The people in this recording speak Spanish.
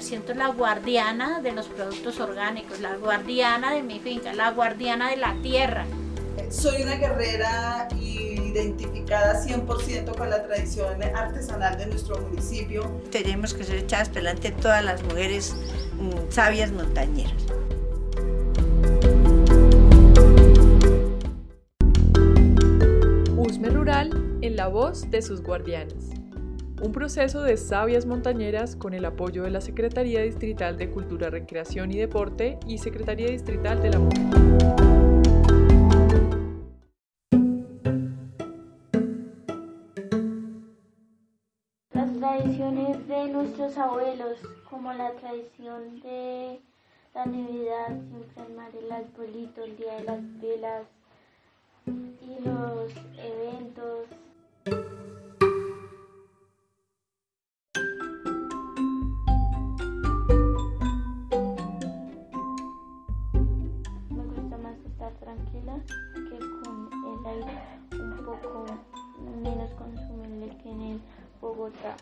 siento la guardiana de los productos orgánicos, la guardiana de mi finca, la guardiana de la tierra. Soy una guerrera identificada 100% con la tradición artesanal de nuestro municipio. Tenemos que ser echadas delante todas las mujeres mm, sabias montañeras. Usme Rural en la voz de sus guardianes. Un proceso de sabias montañeras con el apoyo de la Secretaría Distrital de Cultura, Recreación y Deporte y Secretaría Distrital de la Mujer. tradiciones de nuestros abuelos, como la tradición de la Navidad, siempre armar el arbolito, el día de las velas y los eventos. Tranquila que con el aire un poco menos consumible que en el Bogotá.